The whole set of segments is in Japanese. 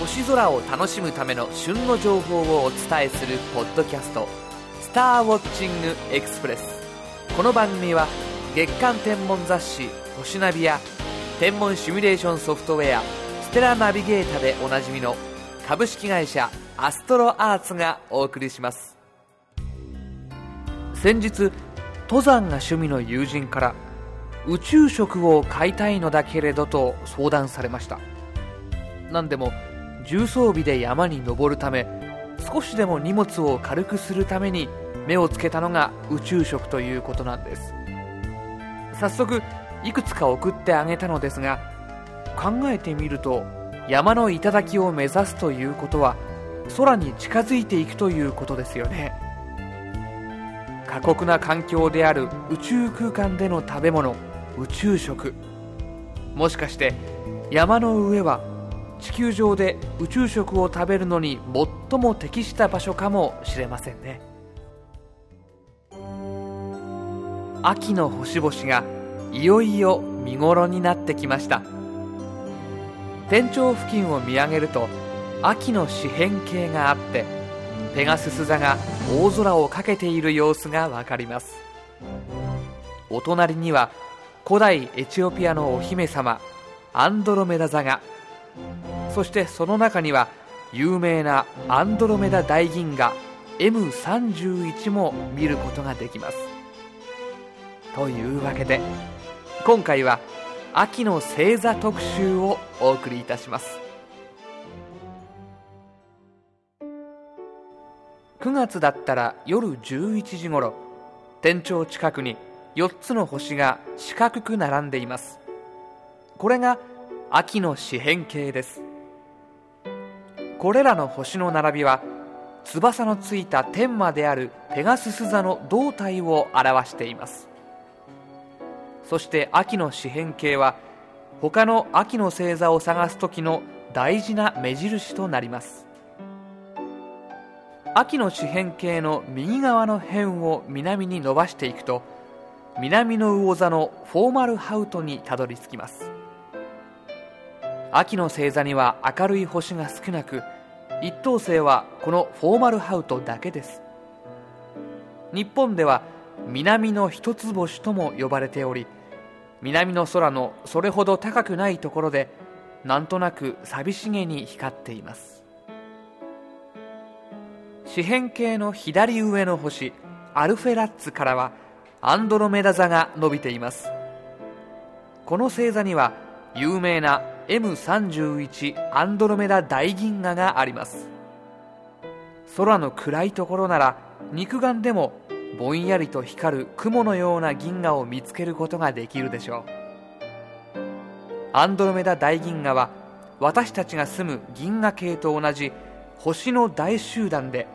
星空を楽しむための旬の情報をお伝えするポッドキャスト「スターウォッチングエクスプレス」この番組は月間天文雑誌「星ナビ」や天文シミュレーションソフトウェア「ステラナビゲータ」でおなじみの株式会社アストロアーツがお送りします。先日登山が趣味の友人から宇宙食を買いたいのだけれどと相談されました。何でも重装備で山に登るため少しでも荷物を軽くするために目をつけたのが宇宙食ということなんです。早速いくつか送ってあげたのですが考えてみると山の頂を目指すということは空に近づいていくということですよね。過酷な環境である宇宙空間での食べ物宇宙食。もしかして山の上は地球上で宇宙食を食べるのに最も適した場所かもしれませんね。秋の星々がいよいよ見頃になってきました。天頂付近を見上げると秋の四辺形があってペガスス座が大空をかけている様子がわかります。お隣には古代エチオピアのお姫様アンドロメダ座がそしてその中には有名なアンドロメダ大銀河 M31 も見ることができます。というわけで今回は秋の星座特集をお送りいたします。9月だったら夜11時頃天頂近くに4つの星が四角く並んでいます。これが秋の四辺形です。これらの星の並びは翼のついた天魔であるペガスス座の胴体を表しています。そして秋の四辺形は他の秋の星座を探す時の大事な目印となります。秋の四辺形の右側の辺を南に伸ばしていくと南の魚座のフォーマルハウトにたどり着きます。秋の星座には明るい星が少なく一等星はこのフォーマルハウトだけです。日本では南の一つ星とも呼ばれており南の空のそれほど高くないところでなんとなく寂しげに光っています。四辺形の左上の星アルフェラッツからはアンドロメダ座が伸びています。この星座には有名な M31 アンドロメダ大銀河があります。空の暗いところなら肉眼でもぼんやりと光る雲のような銀河を見つけることができるでしょう。アンドロメダ大銀河は私たちが住む銀河系と同じ星の大集団で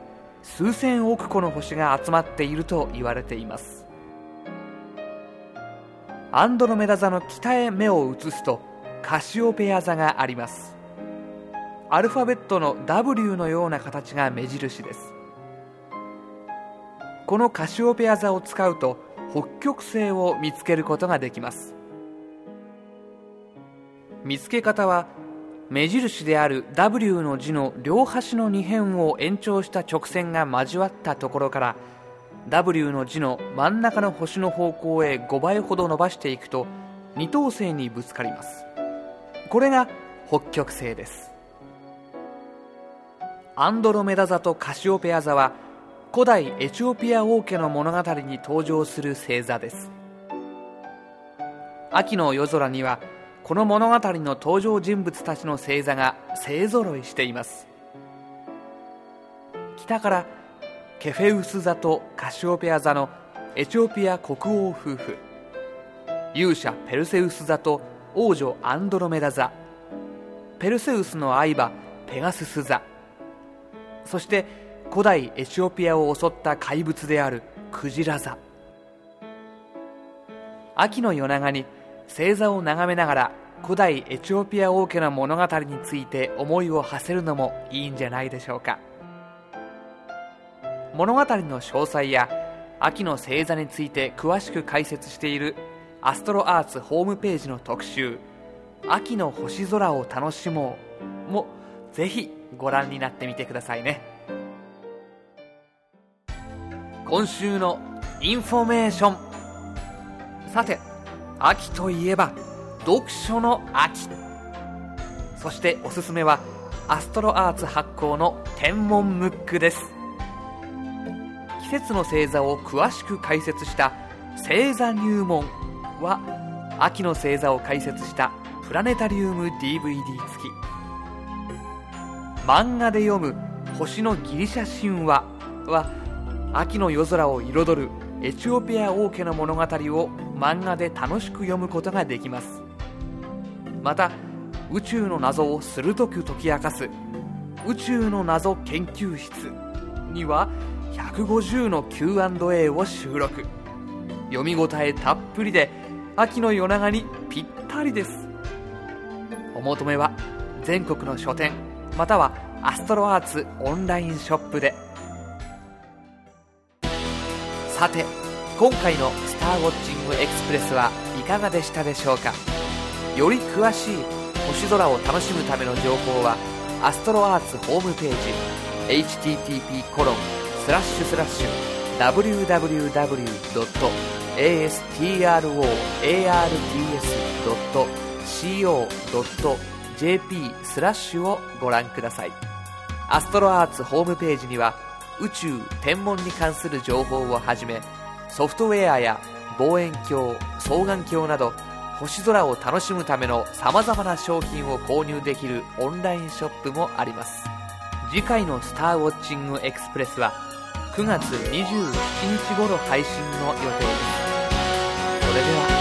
数千億個の星が集まっていると言われています。アンドロメダ座の北へ目を移すとカシオペア座があります。アルファベットの W のような形が目印です。このカシオペア座を使うと北極星を見つけることができます。見つけ方は目印である W の字の両端の2辺を延長した直線が交わったところから W の字の真ん中の星の方向へ5倍ほど伸ばしていくと二等星にぶつかります。これが北極星です。アンドロメダ座とカシオペア座は古代エチオピア王家の物語に登場する星座です。秋の夜空にはこの物語の登場人物たちの星座が勢ぞろいしています。北からケフェウス座とカシオペア座のエチオピア国王夫婦。勇者ペルセウス座と王女アンドロメダ座。ペルセウスの愛馬ペガスス座。そして古代エチオピアを襲った怪物であるクジラ座。秋の夜長に星座を眺めながら古代エチオピア王家の物語について思いを馳せるのもいいんじゃないでしょうか。物語の詳細や秋の星座について詳しく解説しているアストロアーツホームページの特集「秋の星空を楽しもう」もぜひご覧になってみてくださいね。今週のインフォメーション。さて秋といえば読書の秋。そしておすすめはアストロアーツ発行の天文ムックです。季節の星座を詳しく解説した星座入門。は秋の星座を解説したプラネタリウム DVD 付き。漫画で読む星のギリシャ神話は秋の夜空を彩るエチオピア王家の物語を漫画で楽しく読むことができます。また宇宙の謎を鋭く解き明かす宇宙の謎研究室には150の Q&A を収録。読み応えたっぷりで秋の夜長にぴったりですお求めは全国の書店またはアストロアーツオンラインショップでさて今回の「スターウォッチングエクスプレス」はいかがでしたでしょうか？より詳しい星空を楽しむための情報はアストロアーツホームページ http コロンスラッシュスラッシュ www. astroarts.co.jp スラッシュをご覧ください。アストロアーツホームページには宇宙天文に関する情報をはじめソフトウェアや望遠鏡双眼鏡など星空を楽しむためのさまざまな商品を購入できるオンラインショップもあります。次回の「スターウォッチングエクスプレス」は9月27日頃配信の予定です。それでは